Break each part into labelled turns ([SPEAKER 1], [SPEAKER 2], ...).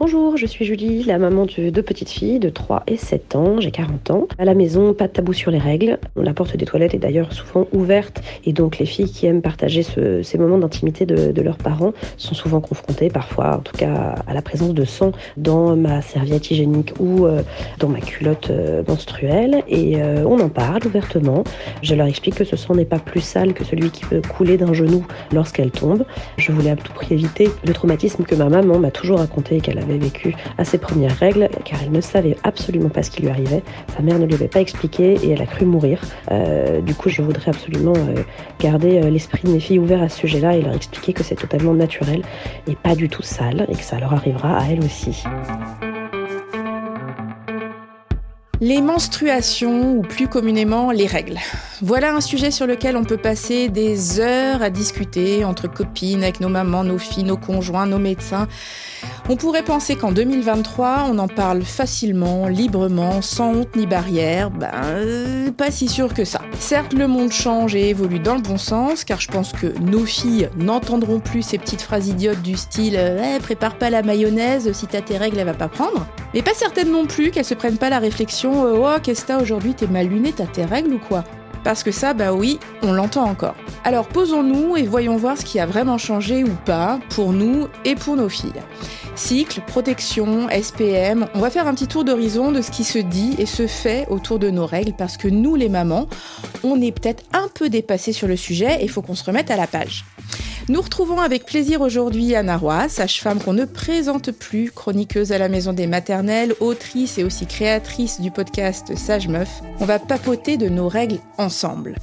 [SPEAKER 1] Bonjour, je suis Julie, la maman de deux petites filles de 3 et 7 ans, j'ai 40 ans. À la maison, pas de tabou sur les règles. La porte des toilettes est d'ailleurs souvent ouverte et donc les filles qui aiment partager ces moments d'intimité de, leurs parents sont souvent confrontées parfois, en tout cas, à la présence de sang dans ma serviette hygiénique ou euh, dans ma culotte euh, menstruelle et euh, on en parle ouvertement. Je leur explique que ce sang n'est pas plus sale que celui qui peut couler d'un genou lorsqu'elle tombe. Je voulais à tout prix éviter le traumatisme que ma maman m'a toujours raconté qu'elle avait vécu à ses premières règles, car elle ne savait absolument pas ce qui lui arrivait. Sa mère ne lui avait pas expliqué et elle a cru mourir. Euh, du coup, je voudrais absolument euh, garder euh, l'esprit de mes filles ouvert à ce sujet-là et leur expliquer que c'est totalement naturel et pas du tout sale et que ça leur arrivera à elles aussi.
[SPEAKER 2] Les menstruations, ou plus communément les règles. Voilà un sujet sur lequel on peut passer des heures à discuter entre copines, avec nos mamans, nos filles, nos conjoints, nos médecins. On pourrait penser qu'en 2023, on en parle facilement, librement, sans honte ni barrière. Ben, euh, pas si sûr que ça. Certes, le monde change et évolue dans le bon sens, car je pense que nos filles n'entendront plus ces petites phrases idiotes du style eh, prépare pas la mayonnaise, si t'as tes règles, elle va pas prendre. Mais pas certaine non plus qu'elles se prennent pas la réflexion euh, Oh, qu'est-ce que t'as aujourd'hui, t'es mal luné, t'as tes règles ou quoi? Parce que ça, bah oui, on l'entend encore. Alors posons-nous et voyons voir ce qui a vraiment changé ou pas pour nous et pour nos filles. Cycle, protection, SPM, on va faire un petit tour d'horizon de ce qui se dit et se fait autour de nos règles parce que nous les mamans, on est peut-être un peu dépassés sur le sujet et il faut qu'on se remette à la page. Nous retrouvons avec plaisir aujourd'hui Anna Roy, sage-femme qu'on ne présente plus, chroniqueuse à la maison des maternelles, autrice et aussi créatrice du podcast Sage Meuf. On va papoter de nos règles ensemble.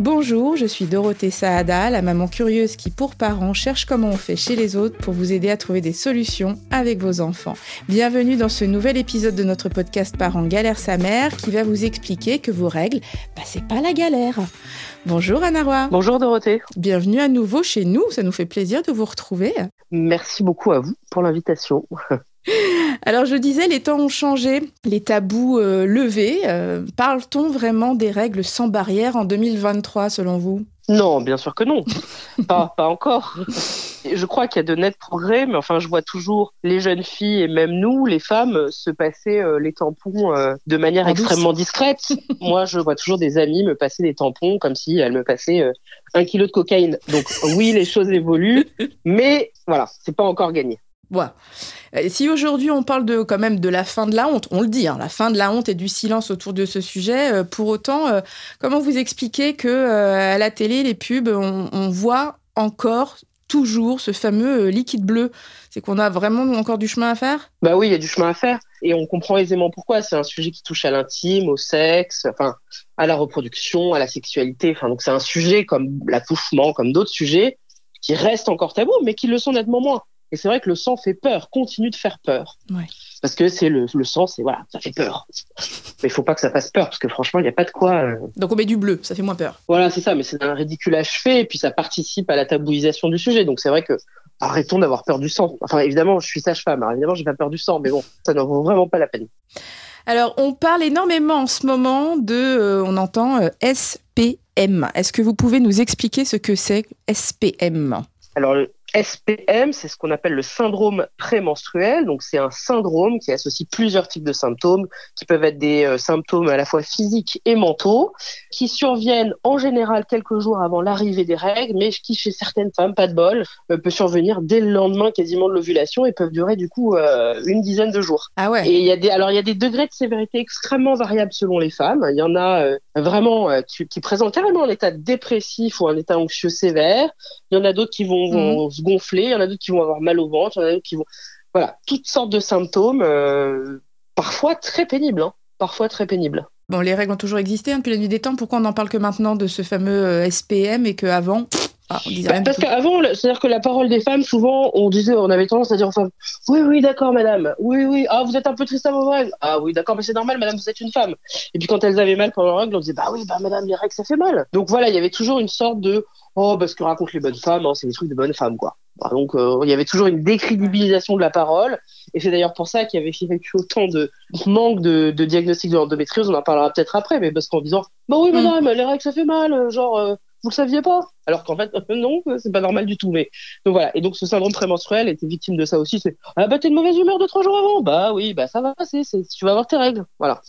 [SPEAKER 2] Bonjour, je suis Dorothée Saada, la maman curieuse qui, pour parents, cherche comment on fait chez les autres pour vous aider à trouver des solutions avec vos enfants. Bienvenue dans ce nouvel épisode de notre podcast Parents Galère sa mère qui va vous expliquer que vos règles, bah, c'est pas la galère. Bonjour Anna Roy.
[SPEAKER 3] Bonjour Dorothée.
[SPEAKER 2] Bienvenue à nouveau chez nous, ça nous fait plaisir de vous retrouver.
[SPEAKER 3] Merci beaucoup à vous pour l'invitation.
[SPEAKER 2] Alors je disais, les temps ont changé, les tabous euh, levés. Euh, parle-t-on vraiment des règles sans barrière en 2023 selon vous?
[SPEAKER 3] Non, bien sûr que non. pas, pas encore. Je crois qu'il y a de nets progrès, mais enfin, je vois toujours les jeunes filles et même nous, les femmes, se passer euh, les tampons de manière extrêmement discrète. Moi, je vois toujours des amis me passer des tampons comme si elles me passaient un kilo de cocaïne. Donc oui, les choses évoluent, mais voilà, c'est pas encore gagné.
[SPEAKER 2] Voilà. Si aujourd'hui on parle de quand même de la fin de la honte, on le dit, hein, la fin de la honte et du silence autour de ce sujet. pour autant, comment vous expliquez que à la télé, les pubs, on, voit encore toujours ce fameux euh, liquide bleu? C'est qu'on a vraiment encore du chemin à faire?
[SPEAKER 3] Bah oui, il y a du chemin à faire et on comprend aisément pourquoi. C'est un sujet qui touche à l'intime, au sexe, enfin à la reproduction, à la sexualité. Enfin donc c'est un sujet comme l'accouchement, comme d'autres sujets qui restent encore tabous, mais qui le sont nettement moins. Et c'est vrai que le sang fait peur, continue de faire peur. Parce que c'est le, le, sang, c'est voilà, ça fait peur. Mais il faut pas que ça fasse peur, parce que franchement, il n'y a pas de quoi. Euh,
[SPEAKER 2] Donc on met du bleu, ça fait moins peur.
[SPEAKER 3] Voilà, c'est ça, mais c'est un ridiculage fait, et puis ça participe à la tabouisation du sujet. Donc c'est vrai que arrêtons d'avoir peur du sang. Enfin, évidemment, je suis sage-femme, alors évidemment, j'ai pas peur du sang, mais bon, ça n'en vaut vraiment pas la peine.
[SPEAKER 2] Alors, on parle énormément en ce moment de, euh, on entend euh, SPM. Est-ce que vous pouvez nous expliquer ce que c'est SPM
[SPEAKER 3] Alors, SPM, c'est ce qu'on appelle le syndrome prémenstruel. Donc, c'est un syndrome qui associe plusieurs types de symptômes, qui peuvent être des euh, symptômes à la fois physiques et mentaux, qui surviennent en général quelques jours avant l'arrivée des règles, mais qui, chez certaines femmes, pas de bol, euh, peut survenir dès le lendemain quasiment de l'ovulation et peuvent durer du coup euh, une dizaine de jours.
[SPEAKER 2] Ah ouais.
[SPEAKER 3] Et il y a des, alors il y a des degrés de sévérité extrêmement variables selon les femmes. Il y en a vraiment qui, qui, présentent carrément un état dépressif ou un état anxieux sévère. Il y en a d'autres qui vont, vont mmh gonfler, il y en a d'autres qui vont avoir mal au ventre, il y en a d'autres qui vont... Voilà, toutes sortes de symptômes, euh, parfois très pénibles, hein, parfois très pénibles.
[SPEAKER 2] Bon, les règles ont toujours existé hein, depuis la nuit des temps. Pourquoi on n'en parle que maintenant de ce fameux euh, SPM et qu'avant,
[SPEAKER 3] ah, bah, Parce qu'avant, c'est-à-dire que la parole des femmes, souvent, on disait, on avait tendance à dire aux femmes, oui, oui, d'accord, madame, oui, oui, ah, vous êtes un peu triste à vos règles, ah oui, d'accord, mais c'est normal, madame, vous êtes une femme. Et puis quand elles avaient mal pendant leurs règles, on disait, bah oui, bah madame, les règles, ça fait mal. Donc voilà, il y avait toujours une sorte de, oh, bah ce que racontent les bonnes femmes, hein, c'est des trucs de bonnes femmes, quoi. Bah, donc euh, il y avait toujours une décrédibilisation de la parole, et c'est d'ailleurs pour ça qu'il y avait eu autant de manque de, de diagnostic de l'endométriose. On en parlera peut-être après, mais parce qu'en disant bah oui mm. madame, les règles ça fait mal, genre euh, Vous le saviez pas? Alors qu'en fait, non, c'est pas normal du tout. Mais donc voilà. Et donc ce syndrome prémenstruel était victime de ça aussi. C'est ah bah t'es de mauvaise humeur de trois jours avant. Bah oui, bah ça va passer. Tu vas avoir tes règles. Voilà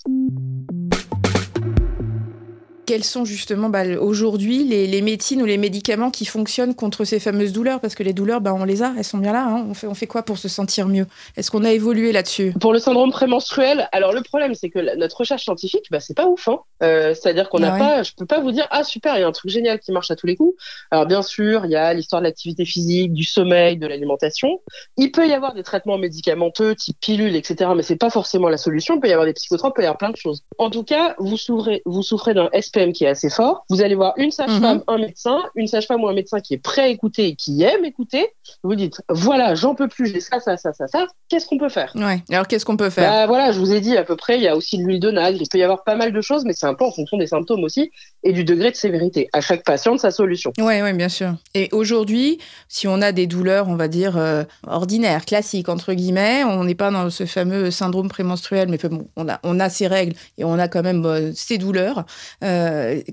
[SPEAKER 2] quels sont justement bah, aujourd'hui les, médecines ou les médicaments qui fonctionnent contre ces fameuses douleurs? Parce que les douleurs, bah, on les a, elles sont bien là. Hein. On, fait, on fait quoi pour se sentir mieux? Est-ce qu'on a évolué là-dessus?
[SPEAKER 3] Pour le syndrome prémenstruel, alors le problème, c'est que notre recherche scientifique, bah, c'est pas ouf. Hein. Euh, c'est-à-dire qu'on n'a ah pas, je peux pas vous dire, ah super, il y a un truc génial qui marche à tous les coups. Alors bien sûr, il y a l'histoire de l'activité physique, du sommeil, de l'alimentation. Il peut y avoir des traitements médicamenteux, type pilule, etc. Mais c'est pas forcément la solution. Il peut y avoir des psychotropes, il peut y avoir plein de choses. En tout cas, vous souffrez, vous souffrez d'un qui est assez fort. Vous allez voir une sage-femme, mhm. un médecin, une sage-femme ou un médecin qui est prêt à écouter et qui aime écouter. Vous dites, voilà, j'en peux plus, j'ai ça, ça, ça, ça, ça. Qu'est-ce qu'on peut faire?
[SPEAKER 2] Ouais. Alors qu'est-ce qu'on peut faire?
[SPEAKER 3] Bah, Voilà, je vous ai dit à peu près, il y a aussi de l'huile de nagre, il peut y avoir pas mal de choses, mais c'est un peu en fonction des symptômes aussi et du degré de sévérité. À chaque patient, sa solution.
[SPEAKER 2] Oui, oui, bien sûr. Et aujourd'hui, si on a des douleurs, on va dire euh, ordinaires, classiques entre guillemets, on n'est pas dans ce fameux syndrome prémenstruel, mais bon, on a on a ses règles et on a quand même euh, ses douleurs. Euh,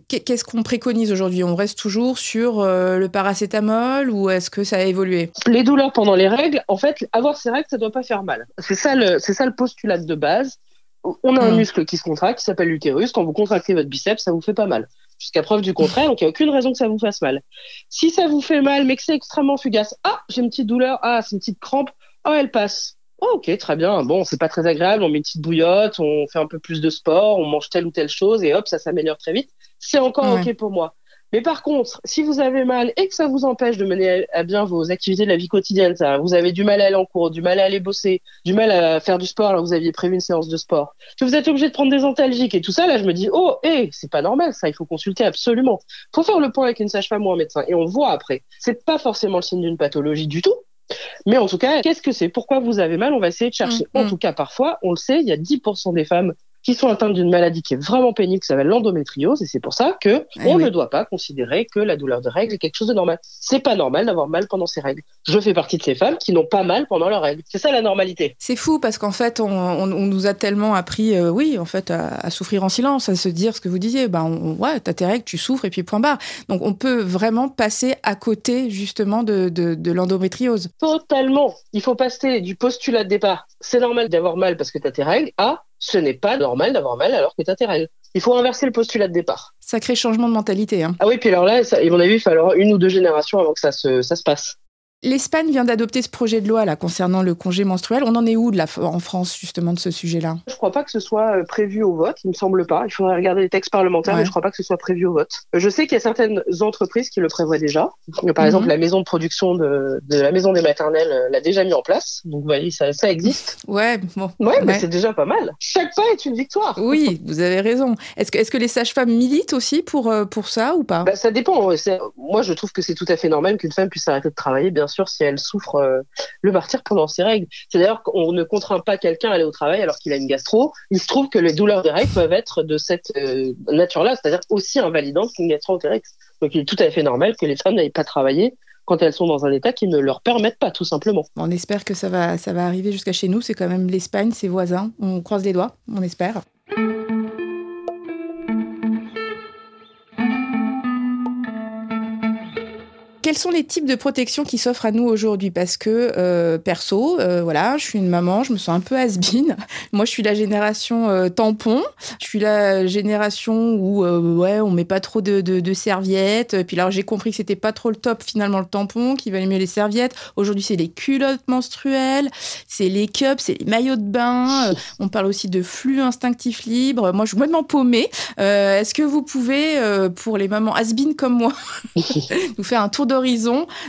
[SPEAKER 2] qu'est-ce qu'on préconise aujourd'hui? On reste toujours sur euh, le paracétamol ou est-ce que ça a évolué?
[SPEAKER 3] Les douleurs pendant les règles, en fait, avoir ces règles, ça ne doit pas faire mal. C'est ça le, ça le postulat de base. On a un hmm. muscle qui se contracte, qui s'appelle l'utérus. Quand vous contractez votre biceps, ça vous fait pas mal. Jusqu'à preuve du contraire, donc il n'y a aucune raison que ça vous fasse mal. Si ça vous fait mal, mais que c'est extrêmement fugace, ah, j'ai une petite douleur, ah, c'est une petite crampe, oh, elle passe. Oh, ok, très bien. Bon, c'est pas très agréable. On met une petite bouillotte, on fait un peu plus de sport, on mange telle ou telle chose et hop, ça s'améliore très vite. C'est encore ok pour moi. Mais par contre, si vous avez mal et que ça vous empêche de mener à bien vos activités de la vie quotidienne, ça, vous avez du mal à aller en cours, du mal à aller bosser, du mal à faire du sport alors que vous aviez prévu une séance de sport, que vous êtes obligé de prendre des antalgiques et tout ça, là, je me dis, oh, hé, c'est pas normal, ça, il faut consulter absolument. Faut faire le point avec une sage-femme ou un médecin et on voit après. C'est pas forcément le signe d'une pathologie du tout, mais en tout cas, qu'est-ce que c'est? Pourquoi vous avez mal? On va essayer de chercher. Mm, en mm. tout cas, parfois, on le sait, il y a 10% des femmes qui sont atteintes d'une maladie qui est vraiment pénible, qui s'appelle l'endométriose, et c'est pour ça que eh on ne doit pas considérer que la douleur de règles est quelque chose de normal. C'est pas normal d'avoir mal pendant ses règles. Je fais partie de ces femmes qui n'ont pas mal pendant leurs règles. C'est ça la normalité.
[SPEAKER 2] C'est fou parce qu'en fait, on, nous a tellement appris, euh, oui, en fait, à, souffrir en silence, à se dire ce que vous disiez. Ben, on, ouais, t'as tes règles, tu souffres et puis point barre. Donc, on peut vraiment passer à côté justement de, de, de l'endométriose.
[SPEAKER 3] Totalement. Il faut passer du postulat de départ. C'est normal d'avoir mal parce que t'as tes règles à ce n'est pas normal d'avoir mal alors que tu règles. Il faut inverser le postulat de départ.
[SPEAKER 2] Sacré changement de mentalité. Hein.
[SPEAKER 3] Ah oui, puis alors là, ça, à mon avis, il falloir une ou deux générations avant que ça se, ça se passe.
[SPEAKER 2] L'Espagne vient d'adopter ce projet de loi là concernant le congé menstruel. On en est où de la, en France justement de ce sujet-là?
[SPEAKER 3] Je ne crois pas que ce soit euh, prévu au vote. Il me semble pas. Il faudrait regarder les textes parlementaires, mais je ne crois pas que ce soit prévu au vote. Je sais qu'il y a certaines entreprises qui le prévoient déjà. Par exemple, mhm. la maison de production de, de, la maison des maternelles euh, l'a déjà mis en place. Donc, vous voyez, ça, ça existe.
[SPEAKER 2] Ouais, bon.
[SPEAKER 3] Ouais, mais c'est déjà pas mal. Chaque pas est une victoire.
[SPEAKER 2] Oui, vous avez raison. Est-ce que, est-ce que les sages-femmes militent aussi pour, euh, pour ça ou pas?
[SPEAKER 3] Bah, Ça dépend. Moi, je trouve que c'est tout à fait normal qu'une femme puisse arrêter de travailler, bien sûr, si elle souffre euh, le martyr pendant ses règles. C'est d'ailleurs qu'on ne contraint pas quelqu'un à aller au travail alors qu'il a une gastro. Il se trouve que les douleurs des règles peuvent être de cette euh, nature-là, c'est-à-dire aussi invalidantes qu'une gastro-entérix. Donc il est tout à fait normal que les femmes n'aillent pas travailler quand elles sont dans un état qui ne leur permettent pas, tout simplement.
[SPEAKER 2] On espère que ça va, ça va arriver jusqu'à chez nous. C'est quand même l'Espagne, ses voisins. On croise les doigts, on espère. Quels sont les types de protection qui s'offrent à nous aujourd'hui? Parce que euh, perso, euh, voilà, je suis une maman, je me sens un peu has Moi, je suis la génération euh, tampon. Je suis la génération où ouais, on met pas trop de, serviettes. Puis alors, j'ai compris que c'était pas trop le top finalement le tampon, qu'il valait mieux les serviettes. Aujourd'hui, c'est les culottes menstruelles, c'est les cups, c'est les maillots de bain. on parle aussi de flux instinctif libre. Moi, je suis complètement paumée. Est-ce que vous pouvez, pour les mamans has comme moi, nous faire un tour de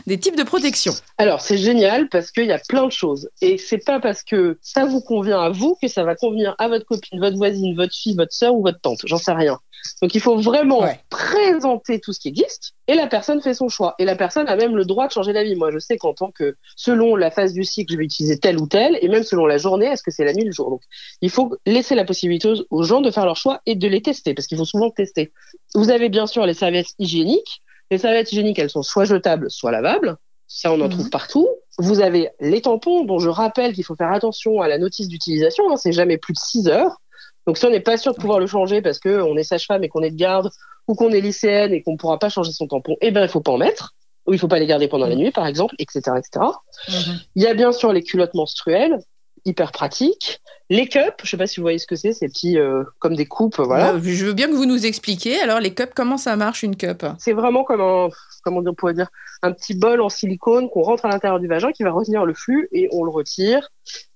[SPEAKER 2] des types de protection
[SPEAKER 3] Alors, c'est génial parce qu'il y a plein de choses. Et c'est pas parce que ça vous convient à vous que ça va convenir à votre copine, votre voisine, votre fille, votre soeur ou votre tante. J'en sais rien. Donc, il faut vraiment présenter tout ce qui existe et la personne fait son choix. Et la personne a même le droit de changer d'avis. Moi, je sais qu'en tant que, selon la phase du cycle, je vais utiliser tel ou tel, et même selon la journée, est-ce que c'est la nuit, le jour. Donc, il faut laisser la possibilité aux gens de faire leur choix et de les tester, parce qu'il faut souvent tester. Vous avez bien sûr les serviettes hygiéniques. Les serviettes hygiéniques, elles sont soit jetables, soit lavables. Ça, on en trouve mhm. partout. Vous avez les tampons, dont je rappelle qu'il faut faire attention à la notice d'utilisation. Hein, c'est jamais plus de 6 heures. Donc si on n'est pas sûr de pouvoir le changer parce qu'on est sage-femme et qu'on est de garde ou qu'on est lycéenne et qu'on ne pourra pas changer son tampon, eh ben il faut pas en mettre ou il faut pas les garder pendant la nuit par exemple, etc., etc.
[SPEAKER 2] Mhm.
[SPEAKER 3] Il y a bien sûr les culottes menstruelles, hyper pratiques. Les cups, je sais pas si vous voyez ce que c'est, ces petits euh, comme des coupes, voilà.
[SPEAKER 2] Euh, je veux bien que vous nous expliquiez. Alors, les cups, comment ça marche une cup?
[SPEAKER 3] C'est vraiment comme un, comment on pourrait dire, un petit bol en silicone qu'on rentre à l'intérieur du vagin qui va retenir le flux et on le retire.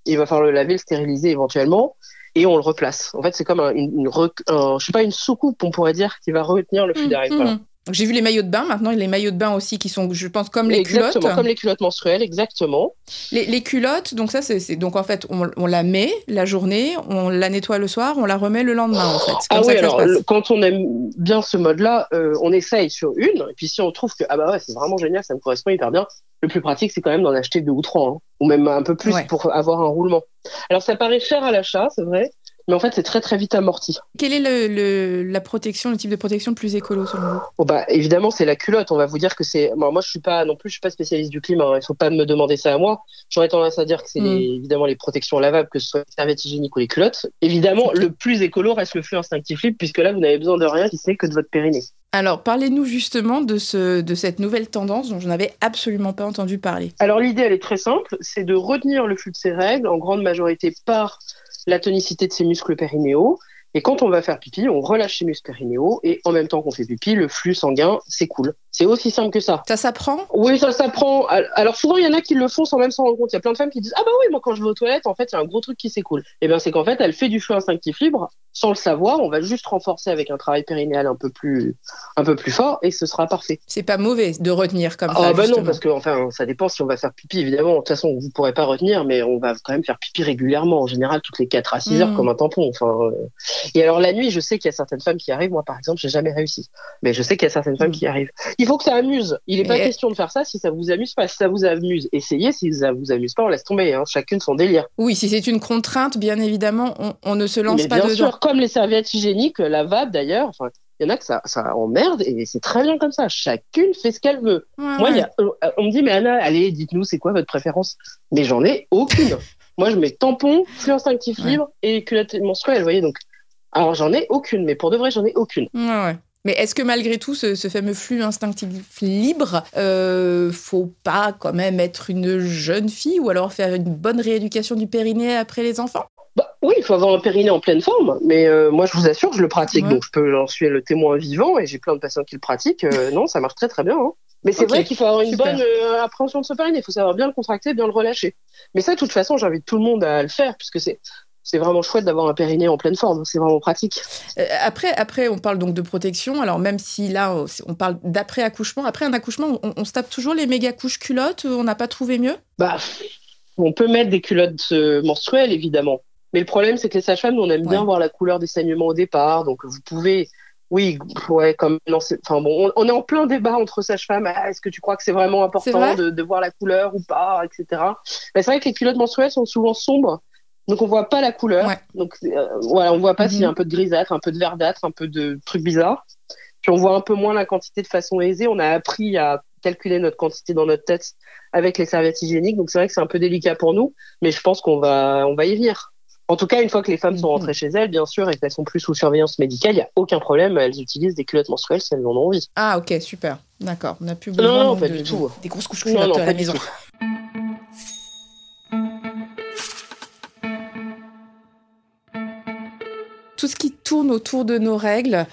[SPEAKER 3] Il va falloir le laver, le stériliser éventuellement et on le replace. En fait, c'est comme un, une, une re- un- je sais pas, une soucoupe, on pourrait dire, qui va retenir le flux derrière. Voilà.
[SPEAKER 2] J'ai vu les maillots de bain. Maintenant, les maillots de bain aussi qui sont, je pense, comme les
[SPEAKER 3] exactement,
[SPEAKER 2] culottes.
[SPEAKER 3] comme les culottes menstruelles, exactement.
[SPEAKER 2] Les, les culottes, donc ça, c'est donc en fait, on, on la met la journée, on la nettoie le soir, on la remet le lendemain en fait.
[SPEAKER 3] Ah
[SPEAKER 2] ça
[SPEAKER 3] oui,
[SPEAKER 2] que ça se
[SPEAKER 3] alors
[SPEAKER 2] passe.
[SPEAKER 3] quand on aime bien ce mode-là, euh, on essaye sur une, et puis si on trouve que ah bah ouais, c'est vraiment génial, ça me correspond hyper bien, le plus pratique c'est quand même d'en acheter deux ou trois, hein, ou même un peu plus
[SPEAKER 2] Ouais.
[SPEAKER 3] pour avoir un roulement. Alors ça paraît cher à l'achat, c'est vrai, mais en fait c'est très très vite amorti.
[SPEAKER 2] Quelle est le, le- la protection, le type de protection le plus écolo selon vous?
[SPEAKER 3] Bon bah évidemment c'est la culotte, on va vous dire que c'est. Bon, moi je suis pas non plus, je suis pas spécialiste du climat, hein, il faut pas me demander ça à moi. J'aurais tendance à dire que c'est
[SPEAKER 2] Mm.
[SPEAKER 3] évidemment les protections lavables, que ce soit les serviettes hygiéniques ou les culottes. Évidemment le plus écolo reste le flux instinctif libre, puisque là vous n'avez besoin de rien si ce n'est que de votre périnée.
[SPEAKER 2] Alors, parlez-nous justement de, ce, de cette nouvelle tendance dont je n'avais absolument pas entendu parler.
[SPEAKER 3] Alors l'idée, elle est très simple, c'est de retenir le flux de ses règles, en grande majorité par la tonicité de ses muscles périnéaux. Et quand on va faire pipi, on relâche ses muscles périnéaux et en même temps qu'on fait pipi, le flux sanguin s'écoule. C'est aussi simple que ça.
[SPEAKER 2] Ça s'apprend?
[SPEAKER 3] Oui, ça s'apprend. Alors souvent, il y en a qui le font sans même s'en rendre compte. Il y a plein de femmes qui disent Ah bah oui, moi quand je vais aux toilettes, en fait, il y a un gros truc qui s'écoule. Et bien c'est qu'en fait, elle fait du flux instinctif libre sans le savoir. On va juste renforcer avec un travail périnéal un peu plus, un peu plus fort et ce sera parfait.
[SPEAKER 2] C'est pas mauvais de retenir comme ça.
[SPEAKER 3] Ah bah non, parce que enfin, ça dépend si on va faire pipi, évidemment. De toute façon, vous pourrez pas retenir, mais on va quand même faire pipi régulièrement, en général, toutes les 4 à 6 heures,
[SPEAKER 2] Mm.
[SPEAKER 3] comme un tampon. Enfin, euh. Et alors, la nuit, je sais qu'il y a certaines femmes qui arrivent. Moi, par exemple, j'ai jamais réussi. Mais je sais qu'il y a certaines femmes
[SPEAKER 2] Mm.
[SPEAKER 3] qui y arrivent. Il faut que ça amuse. Il n'est pas question de faire ça si ça vous amuse pas. Si ça vous amuse, essayez. Si ça vous amuse pas, on laisse tomber. Hein. Chacune son délire.
[SPEAKER 2] Oui, si c'est une contrainte, bien évidemment, on, on ne se lance
[SPEAKER 3] mais
[SPEAKER 2] pas
[SPEAKER 3] bien
[SPEAKER 2] dedans.
[SPEAKER 3] sûr, comme les serviettes hygiéniques, lavables d'ailleurs. Enfin, il y en a que ça, ça emmerde et c'est très bien comme ça. Chacune fait ce qu'elle veut.
[SPEAKER 2] Ouais,
[SPEAKER 3] Moi, il
[SPEAKER 2] ouais.
[SPEAKER 3] y a- euh, on me dit, mais Anna, allez, dites-nous, c'est quoi votre préférence? Mais j'en ai aucune. Moi, je mets tampon, flux instinctif
[SPEAKER 2] Ouais.
[SPEAKER 3] libre et culotte menstruelle, vous voyez. Donc, alors, j'en ai aucune, mais pour de vrai, j'en ai aucune.
[SPEAKER 2] Ouais, ouais. Mais est-ce que malgré tout, ce, ce fameux flux instinctif libre, euh, faut pas quand même être une jeune fille ou alors faire une bonne rééducation du périnée après les enfants?
[SPEAKER 3] Bah, oui, il faut avoir un périnée en pleine forme, mais euh, moi, je vous assure, je le pratique,
[SPEAKER 2] Ouais.
[SPEAKER 3] donc je peux, j'en suis le témoin vivant et j'ai plein de patients qui le pratiquent. Euh, non, ça marche très très bien. hein. Mais c'est vrai qu'il faut avoir une
[SPEAKER 2] super.
[SPEAKER 3] bonne euh, appréhension de ce périnée. Il faut savoir bien le contracter, bien le relâcher. Mais ça, de toute façon, j'invite tout le monde à le faire puisque c'est c'est vraiment chouette d'avoir un périnée en pleine forme. C'est vraiment pratique.
[SPEAKER 2] Euh, après, après, on parle donc de protection. Alors même si là, on- parle d'après accouchement, après un accouchement, on, on se tape toujours les méga couches culottes. On n'a pas trouvé mieux?
[SPEAKER 3] Bah, on peut mettre des culottes euh, menstruelles, évidemment. Mais le problème, c'est que les sages-femmes, on aime bien voir la couleur des saignements au départ. Donc, vous pouvez, oui, ouais, comme, non, enfin bon, on, on est en plein débat entre sages-femmes. Ah, Est-ce que tu crois que c'est vraiment important
[SPEAKER 2] vrai?
[SPEAKER 3] de, de voir la couleur ou pas, etc. Mais c'est vrai que les culottes menstruelles sont souvent sombres. Donc, on voit pas la couleur.
[SPEAKER 2] Ouais.
[SPEAKER 3] Donc, euh, voilà, on voit pas
[SPEAKER 2] Mhm.
[SPEAKER 3] s'il y a un peu de grisâtre, un peu de verdâtre, un peu de trucs bizarres. Puis, on voit un peu moins la quantité de façon aisée. On a appris à calculer notre quantité dans notre tête avec les serviettes hygiéniques. Donc c'est vrai que c'est un peu délicat pour nous, mais je pense qu'on va, on va y venir. En tout cas, une fois que les femmes sont
[SPEAKER 2] Mhm.
[SPEAKER 3] rentrées chez elles, bien sûr, et qu'elles sont plus sous surveillance médicale, il n'y a aucun problème. Elles utilisent des culottes menstruelles si elles en ont envie.
[SPEAKER 2] Ah ok, super. D'accord. On n'a plus
[SPEAKER 3] Non,
[SPEAKER 2] besoin
[SPEAKER 3] non,
[SPEAKER 2] donc,
[SPEAKER 3] pas
[SPEAKER 2] de-
[SPEAKER 3] du tout.
[SPEAKER 2] des grosses couches
[SPEAKER 3] Non,
[SPEAKER 2] culottes
[SPEAKER 3] non,
[SPEAKER 2] à
[SPEAKER 3] pas
[SPEAKER 2] la maison. Tourne autour de nos règles,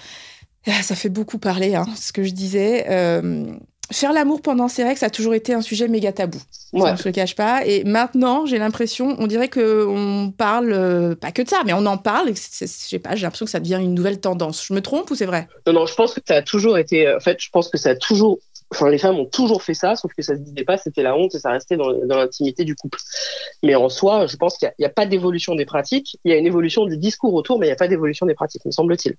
[SPEAKER 2] ah, ça fait beaucoup parler, hein, ce que je disais. Euh, faire l'amour pendant ces règles, ça a toujours été un sujet méga tabou. Ça,
[SPEAKER 3] Ouais.
[SPEAKER 2] on se le cache pas. Et maintenant, j'ai l'impression, on dirait que on parle, euh, pas que de ça, mais on en parle. Et je sais pas, j'ai l'impression que ça devient une nouvelle tendance. Je me trompe ou c'est vrai?
[SPEAKER 3] Non, non, je pense que ça a toujours été. En fait, je pense que ça a toujours. Enfin, les femmes ont toujours fait ça, sauf que ça se disait pas, c'était la honte et ça restait dans, dans l'intimité du couple. Mais en soi, je pense qu'il n'y a, pas d'évolution des pratiques. Il y a une évolution du discours autour, mais il n'y a pas d'évolution des pratiques, me semble-t-il.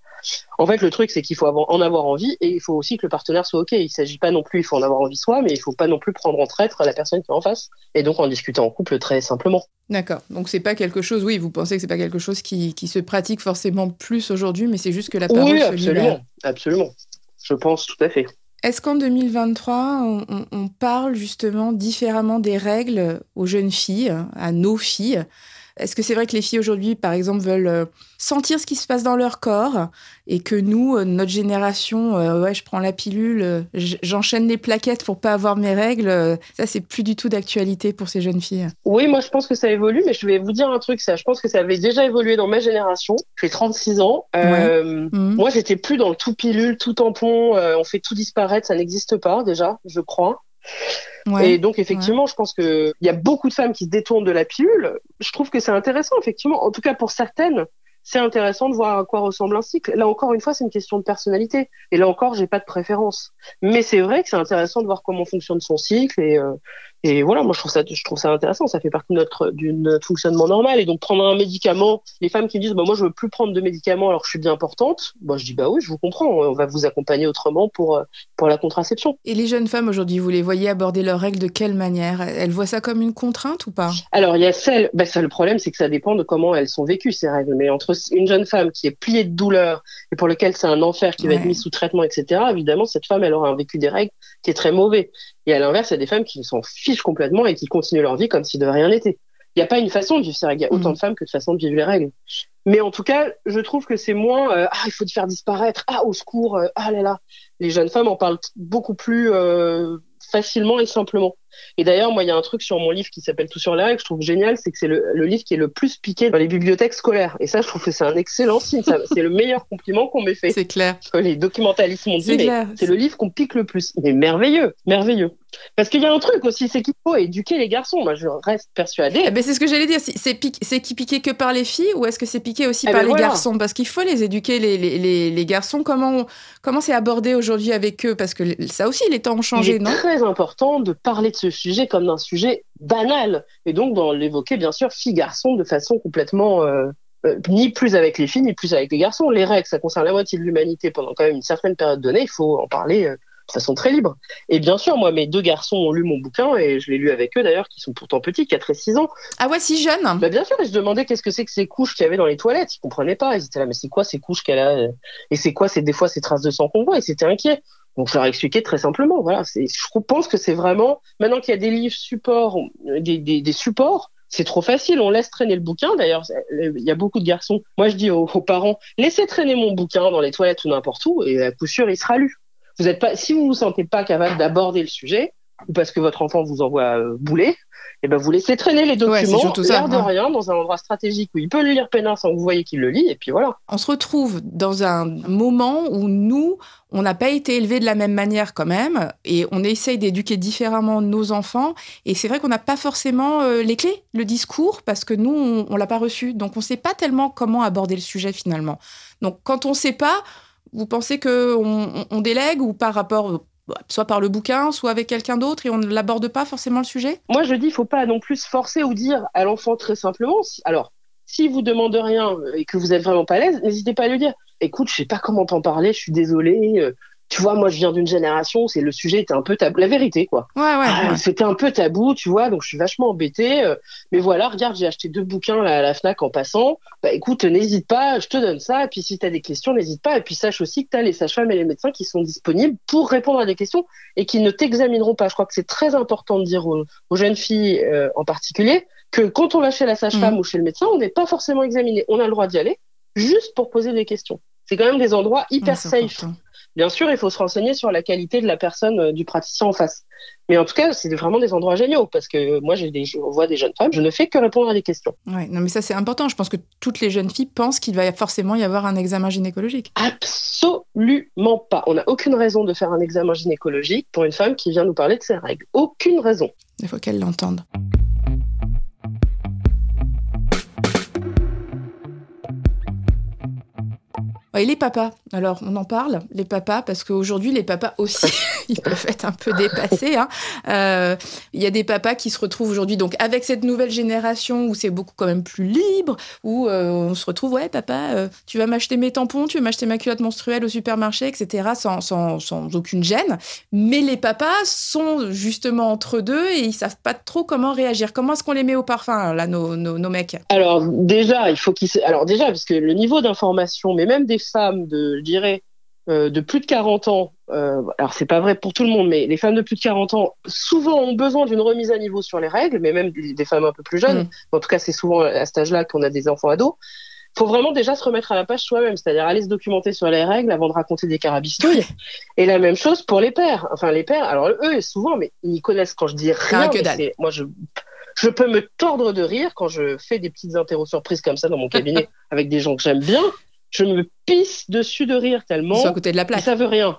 [SPEAKER 3] En fait, le truc, c'est qu'il faut avoir- en avoir envie et il faut aussi que le partenaire soit OK. Il s'agit pas non plus, il faut en avoir envie soi, mais il faut pas non plus prendre en traître la personne qui est en face. Et donc, en discuter en couple très simplement.
[SPEAKER 2] D'accord. Donc c'est pas quelque chose. Oui, vous pensez que c'est pas quelque chose qui, qui se pratique forcément plus aujourd'hui, mais c'est juste que la parole
[SPEAKER 3] Oui, absolument. Absolument. Je pense tout à fait.
[SPEAKER 2] Est-ce qu'en 2023, on, on- parle justement différemment des règles aux jeunes filles, à nos filles? Est-ce que c'est vrai que les filles aujourd'hui, par exemple, veulent euh, sentir ce qui se passe dans leur corps et que nous, euh, notre génération, euh, ouais, je prends la pilule, j'enchaîne les plaquettes pour pas avoir mes règles, ça c'est plus du tout d'actualité pour ces jeunes filles.
[SPEAKER 3] Oui, moi je pense que ça évolue, mais je vais vous dire un truc, ça, je pense que ça avait déjà évolué dans ma génération. J'ai 36 ans. Mhm. Moi, j'étais plus dans le tout pilule, tout tampon, on fait tout disparaître, ça n'existe pas déjà, je crois et donc, effectivement, je pense qu'il y a beaucoup de femmes qui se détournent de la pilule. Je trouve que c'est intéressant, effectivement. En tout cas, pour certaines, c'est intéressant de voir à quoi ressemble un cycle. Là encore une fois, c'est une question de personnalité. Et là encore, j'ai pas de préférence. Mais c'est vrai que c'est intéressant de voir comment fonctionne son cycle et, euh, et voilà, moi je trouve ça, je trouve ça intéressant. Ça fait partie de notre, fonctionnement normal. Et donc prendre un médicament, les femmes qui me disent bah moi je veux plus prendre de médicaments alors que je suis bien importante, bah je dis bah oui, je vous comprends. On va vous accompagner autrement pour pour la contraception.
[SPEAKER 2] Et les jeunes femmes aujourd'hui, vous les voyez aborder leurs règles de quelle manière? Elles voient ça comme une contrainte ou pas?
[SPEAKER 3] Alors il y a celle, bah ça le problème c'est que ça dépend de comment elles sont vécues ces règles. Mais entre une jeune femme qui est pliée de douleur et pour lequel c'est un enfer qui va être mis sous traitement, etc. Évidemment cette femme elle aura un vécu des règles qui est très mauvais. Et à l'inverse, il y a des femmes qui s'en fichent complètement et qui continuent leur vie comme si de rien n'était. Il n'y a pas une façon de vivre ces règles. Il y a autant mm. de femmes que de façons de vivre les règles. Mais en tout cas, je trouve que c'est moins euh, ah il faut te faire disparaître, ah au secours, euh, ah là là. Les jeunes femmes en parlent beaucoup plus euh, facilement et simplement. Et d'ailleurs, moi, il y a un truc sur mon livre qui s'appelle Tout sur les règles, que je trouve génial, c'est que c'est le, livre qui est le plus piqué dans les bibliothèques scolaires. Et ça, je trouve que c'est un excellent signe. C'est le meilleur compliment qu'on m'ait fait.
[SPEAKER 2] C'est clair.
[SPEAKER 3] Les documentalistes m'ont dit, mais c'est le livre qu'on pique le plus. Mais merveilleux, merveilleux. Parce qu'il y a un truc aussi, c'est qu'il faut éduquer les garçons. Moi, je reste persuadée.
[SPEAKER 2] Eh ben, c'est ce que j'allais dire. C'est qui piqué que par les filles ou est-ce que c'est piqué aussi eh par ben, les garçons? Parce qu'il faut les éduquer, les, les, les, garçons. Comment comment c'est abordé aujourd'hui avec eux? Parce que ça aussi, les temps ont changé, non?
[SPEAKER 3] Très important de parler de ce sujet comme d'un sujet banal. Et donc, dans l'évoquer, bien sûr, filles-garçons de façon complètement. Euh, euh, ni plus avec les filles, ni plus avec les garçons. Les règles, ça concerne la moitié de l'humanité pendant quand même une certaine période donnée. Il faut en parler euh, de façon très libre. Et bien sûr, moi, mes deux garçons ont lu mon bouquin et je l'ai lu avec eux d'ailleurs, qui sont pourtant petits, 4 et 6 ans.
[SPEAKER 2] Ah ouais, si jeunes
[SPEAKER 3] bah, Bien sûr, et je demandais qu'est-ce que c'est que ces couches qu'il y avait dans les toilettes. Ils comprenaient pas. Ils étaient là, mais c'est quoi ces couches qu'elle a Et c'est quoi, c'est des fois ces traces de sang qu'on voit? Et c'était inquiet. Donc, je leur expliqué très simplement. Voilà, je pense que c'est vraiment, maintenant qu'il y a des livres supports, des, supports, c'est trop facile, on laisse traîner le bouquin. D'ailleurs, il y a beaucoup de garçons. Moi, je dis aux, parents, laissez traîner mon bouquin dans les toilettes ou n'importe où, et à coup sûr, il sera lu. Vous êtes pas, si vous vous sentez pas capable d'aborder le sujet, ou parce que votre enfant vous envoie euh, bouler, et eh ben vous laissez traîner les documents, l'air de rien, dans un endroit stratégique où il peut le lire peinard sans que vous voyez qu'il le lit, et puis voilà.
[SPEAKER 2] On se retrouve dans un moment où nous, on n'a pas été élevés de la même manière quand même, et on essaye d'éduquer différemment nos enfants, et c'est vrai qu'on n'a pas forcément euh, les clés, le discours, parce que nous, on, ne l'a pas reçu, donc on ne sait pas tellement comment aborder le sujet finalement. Donc quand on ne sait pas, vous pensez qu'on on délègue ou par rapport soit par le bouquin, soit avec quelqu'un d'autre et on ne l'aborde pas forcément le sujet?
[SPEAKER 3] Moi, je dis, il faut pas non plus forcer ou dire à l'enfant très simplement. alors, si vous demande rien et que vous êtes vraiment pas à l'aise, n'hésitez pas à lui dire. Écoute, je sais pas comment t'en parler, je suis désolée. Tu vois, moi, je viens d'une génération, c'est le sujet était un peu tabou. La vérité, quoi.
[SPEAKER 2] Ouais, ouais. Ah,
[SPEAKER 3] c'était un peu tabou, tu vois, donc je suis vachement embêtée. Euh, mais voilà, regarde, j'ai acheté deux bouquins à la Fnac en passant. Bah écoute, n'hésite pas, je te donne ça. Et puis si tu as des questions, n'hésite pas. Et puis sache aussi que tu as les sages-femmes et les médecins qui sont disponibles pour répondre à des questions et qui ne t'examineront pas. Je crois que c'est très important de dire aux, jeunes filles euh, en particulier que quand on va chez la sage-femme mmh. ou chez le médecin, on n'est pas forcément examiné. On a le droit d'y aller juste pour poser des questions. C'est quand même des endroits hyper safe. Bien sûr, il faut se renseigner sur la qualité de la personne, euh, du praticien en face. Mais en tout cas, c'est vraiment des endroits géniaux parce que moi, j'ai des, je vois des jeunes femmes, je ne fais que répondre à des questions.
[SPEAKER 2] Ouais, non, mais ça, c'est important. Je pense que toutes les jeunes filles pensent qu'il va forcément y avoir un examen gynécologique.
[SPEAKER 3] Absolument pas. On n'a aucune raison de faire un examen gynécologique pour une femme qui vient nous parler de ses règles. Aucune raison.
[SPEAKER 2] Il faut qu'elle l'entende. Et les papas, alors on en parle, les papas, parce qu'aujourd'hui, les papas aussi, ils peuvent être un peu dépassés. Hein. Euh, il y a des papas qui se retrouvent aujourd'hui, donc avec cette nouvelle génération où c'est beaucoup quand même plus libre, où euh, on se retrouve, ouais, papa, euh, tu vas m'acheter mes tampons, tu vas m'acheter ma culotte menstruelle au supermarché, etc., sans, sans, sans, aucune gêne. Mais les papas sont justement entre deux et ils savent pas trop comment réagir. Comment est-ce qu'on les met au parfum, là, nos, nos, nos mecs?
[SPEAKER 3] Alors, déjà, il faut qu'ils. Alors, déjà, parce que le niveau d'information, mais même des femmes de, je dirais, euh, de plus de 40 ans, euh, alors c'est pas vrai pour tout le monde, mais les femmes de plus de 40 ans souvent ont besoin d'une remise à niveau sur les règles, mais même des, femmes un peu plus jeunes. Mm. En tout cas, c'est souvent à cet âge-là qu'on a des enfants ados. Faut vraiment déjà se remettre à la page soi-même, c'est-à-dire aller se documenter sur les règles avant de raconter des carabistouilles. Et la même chose pour les pères. Enfin, les pères, alors eux, souvent, mais ils connaissent quand je dis rien. que moi, je, je peux me tordre de rire quand je fais des petites interros surprises comme ça dans mon cabinet avec des gens que j'aime bien. Je me pisse dessus de rire tellement.
[SPEAKER 2] Ils à côté de la plaque.
[SPEAKER 3] Ça veut rien.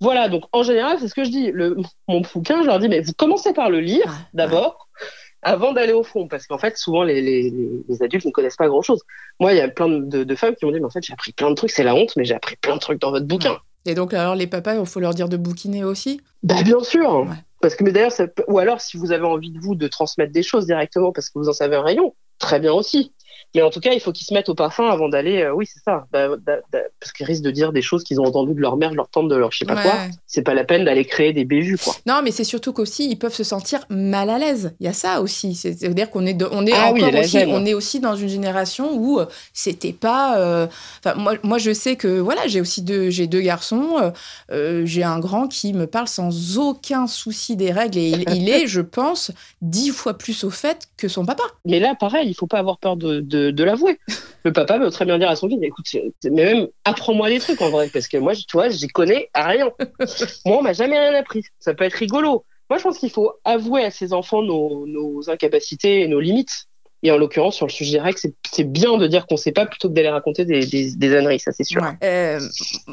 [SPEAKER 3] Voilà, donc en général, c'est ce que je dis. Le, mon bouquin, je leur dis, mais vous commencez par le lire d'abord, avant d'aller au fond, parce qu'en fait, souvent, les, les, les, adultes ne connaissent pas grand-chose. Moi, il y a plein de, de, femmes qui m'ont dit, mais en fait, j'ai appris plein de trucs, c'est la honte, mais j'ai appris plein de trucs dans votre bouquin.
[SPEAKER 2] Et donc, alors, les papas, il faut leur dire de bouquiner aussi?
[SPEAKER 3] Bah, bien sûr parce que, mais d'ailleurs, ou alors, si vous avez envie de vous de transmettre des choses directement parce que vous en savez un rayon, très bien aussi. Mais en tout cas, il faut qu'ils se mettent au parfum avant d'aller. Euh, oui, c'est ça. Bah, parce qu'ils risquent de dire des choses qu'ils ont entendues de leur mère, de leur tante, de leur je sais pas quoi. C'est pas la peine d'aller créer des bévues, quoi.
[SPEAKER 2] Non, mais c'est surtout qu'aussi, ils peuvent se sentir mal à l'aise. Il y a ça aussi. C'est-à-dire qu'on est, on est ah encore aussi, on est aussi dans une génération où euh, c'était pas. Euh, enfin, moi, moi, je sais que voilà, j'ai aussi deux, j'ai deux garçons. j'ai un grand qui me parle sans aucun souci des règles et il, est, je pense, dix fois plus au fait que son papa.
[SPEAKER 3] Mais là, pareil, il faut pas avoir peur de de, l'avouer. Le papa peut très bien dire à son fils, écoute, mais même apprends-moi des trucs en vrai, parce que moi, tu vois, j'y connais rien. moi, on m'a jamais rien appris. Ça peut être rigolo. Moi, je pense qu'il faut avouer à ses enfants nos, nos incapacités et nos limites. Et en l'occurrence, sur le sujet des règles, c'est bien de dire qu'on ne sait pas plutôt que d'aller raconter des, des, âneries, ça c'est sûr.
[SPEAKER 2] Euh,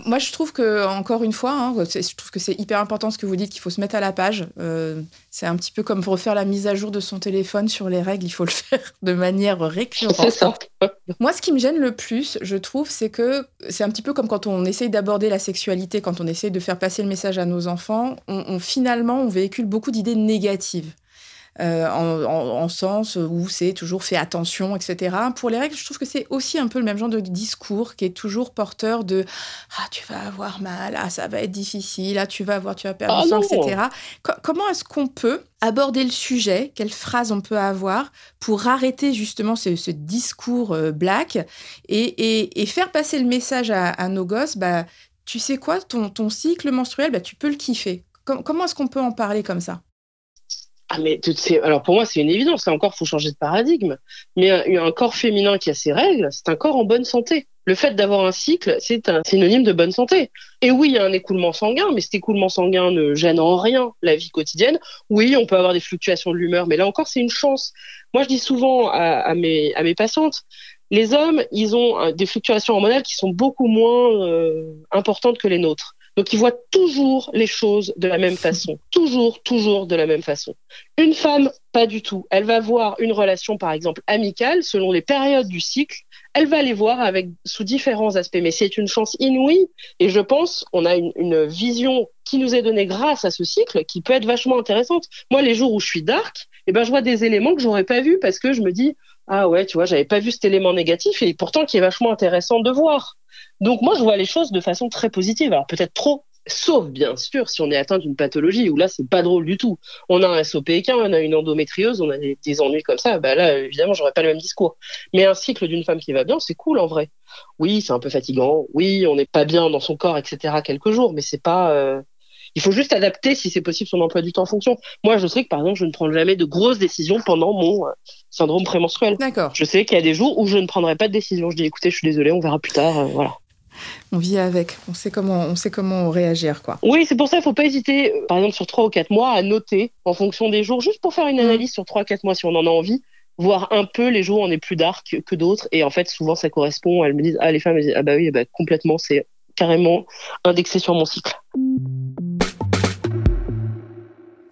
[SPEAKER 2] moi, je trouve que, encore une fois, hein, je trouve que c'est hyper important ce que vous dites, qu'il faut se mettre à la page. Euh, c'est un petit peu comme refaire la mise à jour de son téléphone sur les règles, il faut le faire de manière récurrente. C'est ça. Moi, ce qui me gêne le plus, je trouve, c'est que c'est un petit peu comme quand on essaye d'aborder la sexualité, quand on essaye de faire passer le message à nos enfants, on finalement, on véhicule beaucoup d'idées négatives. Euh, en, sens où c'est toujours fait attention, etc. Pour les règles, je trouve que c'est aussi un peu le même genre de discours qui est toujours porteur de ah tu vas avoir mal, ah ça va être difficile, ah tu vas avoir, tu vas perdre du sang, etc. comment est-ce qu'on peut aborder le sujet? Quelles phrases on peut avoir pour arrêter justement ce, discours euh, black et, faire passer le message à, nos gosses? Bah, tu sais quoi, ton, ton cycle menstruel, bah, tu peux le kiffer. comment est-ce qu'on peut en parler comme ça?
[SPEAKER 3] Ah, alors pour moi c'est une évidence. Là encore, faut changer de paradigme. Mais un, un, corps féminin qui a ses règles, c'est un corps en bonne santé. Le fait d'avoir un cycle, c'est un synonyme de bonne santé. Et oui, il y a un écoulement sanguin, mais cet écoulement sanguin ne gêne en rien la vie quotidienne. Oui, on peut avoir des fluctuations de l'humeur, mais là encore, c'est une chance. Moi, je dis souvent à, mes, à mes patientes, les hommes, ils ont des fluctuations hormonales qui sont beaucoup moins euh, importantes que les nôtres. Donc ils voient toujours les choses de la même façon, toujours, toujours de la même façon. Une femme, pas du tout. Elle va voir une relation, par exemple, amicale, selon les périodes du cycle. Elle va les voir avec sous différents aspects, mais c'est une chance inouïe. Et je pense, on a une, vision qui nous est donnée grâce à ce cycle, qui peut être vachement intéressante. Moi, les jours où je suis dark, eh ben, je vois des éléments que j'aurais pas vus parce que je me dis, ah ouais, tu vois, j'avais pas vu cet élément négatif et pourtant qui est vachement intéressant de voir. Donc moi, je vois les choses de façon très positive. Alors peut-être trop, sauf bien sûr si on est atteint d'une pathologie où là, c'est pas drôle du tout. On a un SOPK, on a une endométriose, on a des, ennuis comme ça. Bah là, évidemment, j'aurais pas le même discours. Mais un cycle d'une femme qui va bien, c'est cool en vrai. Oui, c'est un peu fatigant. Oui, on n'est pas bien dans son corps, etc. Quelques jours, mais c'est pas. Euh, il faut juste adapter, si c'est possible, son emploi du temps en fonction. Moi, je sais que, par exemple, je ne prends jamais de grosses décisions pendant mon euh, syndrome prémenstruel.
[SPEAKER 2] D'accord.
[SPEAKER 3] Je sais qu'il y a des jours où je ne prendrai pas de décision. Je dis, écoutez, je suis désolée, on verra plus tard. Euh, voilà.
[SPEAKER 2] On vit avec, on sait comment, on sait comment réagir, quoi.
[SPEAKER 3] Oui, c'est pour ça qu'il ne faut pas hésiter, euh, par exemple, sur 3 ou 4 mois, à noter en fonction des jours, juste pour faire une mmh. analyse sur 3 ou 4 mois si on en a envie voir un peu les jours où on est plus dark que d'autres et en fait souvent ça correspond elles me disent ah les femmes elles disent ah bah oui bah, complètement c'est carrément indexé sur mon cycle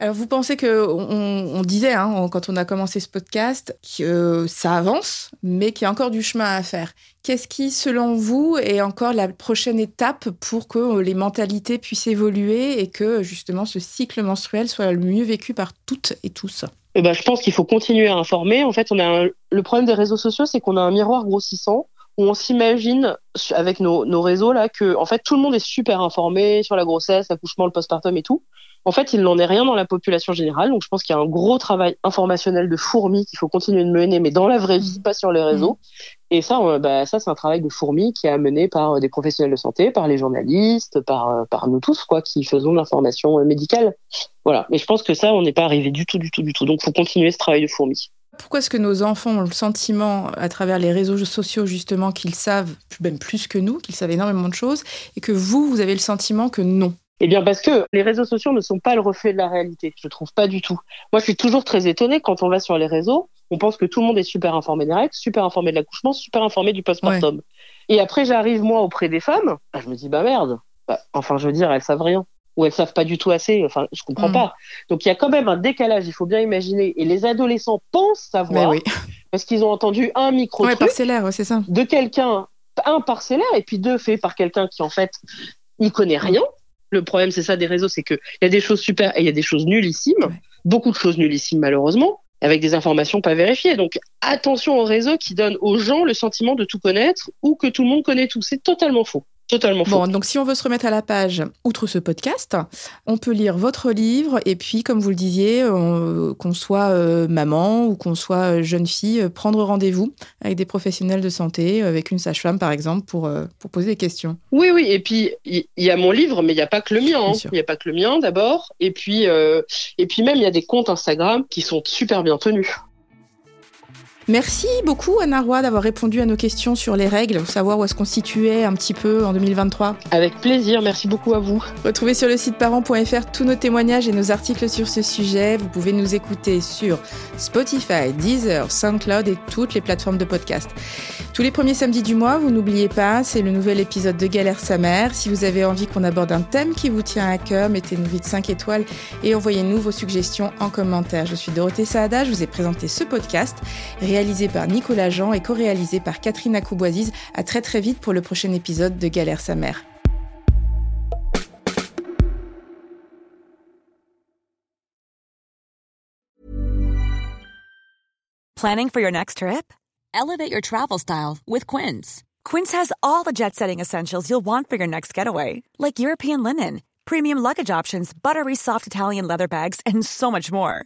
[SPEAKER 2] alors vous pensez que on, disait hein, quand on a commencé ce podcast que ça avance, mais qu'il y a encore du chemin à faire. Qu'est-ce qui, selon vous, est encore la prochaine étape pour que les mentalités puissent évoluer et que justement ce cycle menstruel soit le mieux vécu par toutes et tous?
[SPEAKER 3] Eh ben, je pense qu'il faut continuer à informer. En fait, on a le problème des réseaux sociaux, c'est qu'on a un miroir grossissant où on s'imagine avec nos, nos réseaux là que en fait tout le monde est super informé sur la grossesse, l'accouchement, le postpartum et tout. En fait, il n'en est rien dans la population générale. Donc, je pense qu'il y a un gros travail informationnel de fourmi qu'il faut continuer de mener, mais dans la vraie vie, pas sur les réseaux. Et ça, bah, ça, c'est un travail de fourmi qui est amené par des professionnels de santé, par les journalistes, par, par nous tous, quoi, qui faisons l'information médicale. Voilà. Mais je pense que ça, on n'est pas arrivé du tout, du tout, du tout. Donc, faut continuer ce travail de fourmi.
[SPEAKER 2] Pourquoi est-ce que nos enfants ont le sentiment, à travers les réseaux sociaux justement, qu'ils savent même plus que nous, qu'ils savent énormément de choses, et que vous, vous avez le sentiment que non?
[SPEAKER 3] Eh bien, parce que les réseaux sociaux ne sont pas le reflet de la réalité. Je trouve pas du tout. Moi, je suis toujours très étonnée quand on va sur les réseaux. On pense que tout le monde est super informé des règles, super informé de l'accouchement, super informé du postpartum. Et après, j'arrive moi auprès des femmes. Bah, je me dis bah merde. Bah, enfin, je veux dire, elles savent rien ou elles savent pas du tout assez. Enfin, je comprends mm. pas. Donc, il y a quand même un décalage. Il faut bien imaginer. Et les adolescents pensent savoir parce qu'ils ont entendu un micro
[SPEAKER 2] ouais, parcellaire, c'est ça.
[SPEAKER 3] De quelqu'un, un parcellaire, et puis deux fait par quelqu'un qui en fait n'y connaît rien le problème, c'est ça des réseaux, c'est qu'il y a des choses super et il y a des choses nullissimes, beaucoup de choses nullissimes malheureusement, avec des informations pas vérifiées. Donc attention aux réseaux qui donnent aux gens le sentiment de tout connaître ou que tout le monde connaît tout. C'est totalement faux. Totalement faux.
[SPEAKER 2] Bon, donc si on veut se remettre à la page, outre ce podcast, on peut lire votre livre et puis, comme vous le disiez, qu'on soit euh, maman ou qu'on soit euh, jeune fille, euh, prendre rendez-vous avec des professionnels de santé, avec une sage-femme par exemple, pour, pour poser des questions.
[SPEAKER 3] Oui, oui. Et puis, il y, a mon livre, mais il n'y a pas que le mien. Hein. Il n'y a pas que le mien d'abord. Et puis, et puis même, il y a des comptes Instagram qui sont super bien tenus.
[SPEAKER 2] Merci beaucoup Anna Roy d'avoir répondu à nos questions sur les règles, savoir où est-ce qu'on situait un petit peu en 2023.
[SPEAKER 3] Avec plaisir, merci beaucoup à vous.
[SPEAKER 2] Retrouvez sur le site parents.fr tous nos témoignages et nos articles sur ce sujet. Vous pouvez nous écouter sur Spotify, Deezer, SoundCloud et toutes les plateformes de podcast. Tous les premiers samedis du mois, vous n'oubliez pas, c'est le nouvel épisode de Galère sa mère. Si vous avez envie qu'on aborde un thème qui vous tient à cœur, mettez-nous vite 5 étoiles et envoyez-nous vos suggestions en commentaire. Je suis Dorothée Saada, je vous ai présenté ce podcast réalisé par Nicolas Jean et co-réalisé par Catherine Acouboisiz. À très très vite pour le prochain épisode de Galère sa mère.
[SPEAKER 4] Planning for your next trip? Elevate your travel style with Quince. Quince has all the jet-setting essentials you'll want for your next getaway, like European linen, premium luggage options, buttery soft Italian leather bags, and so much more.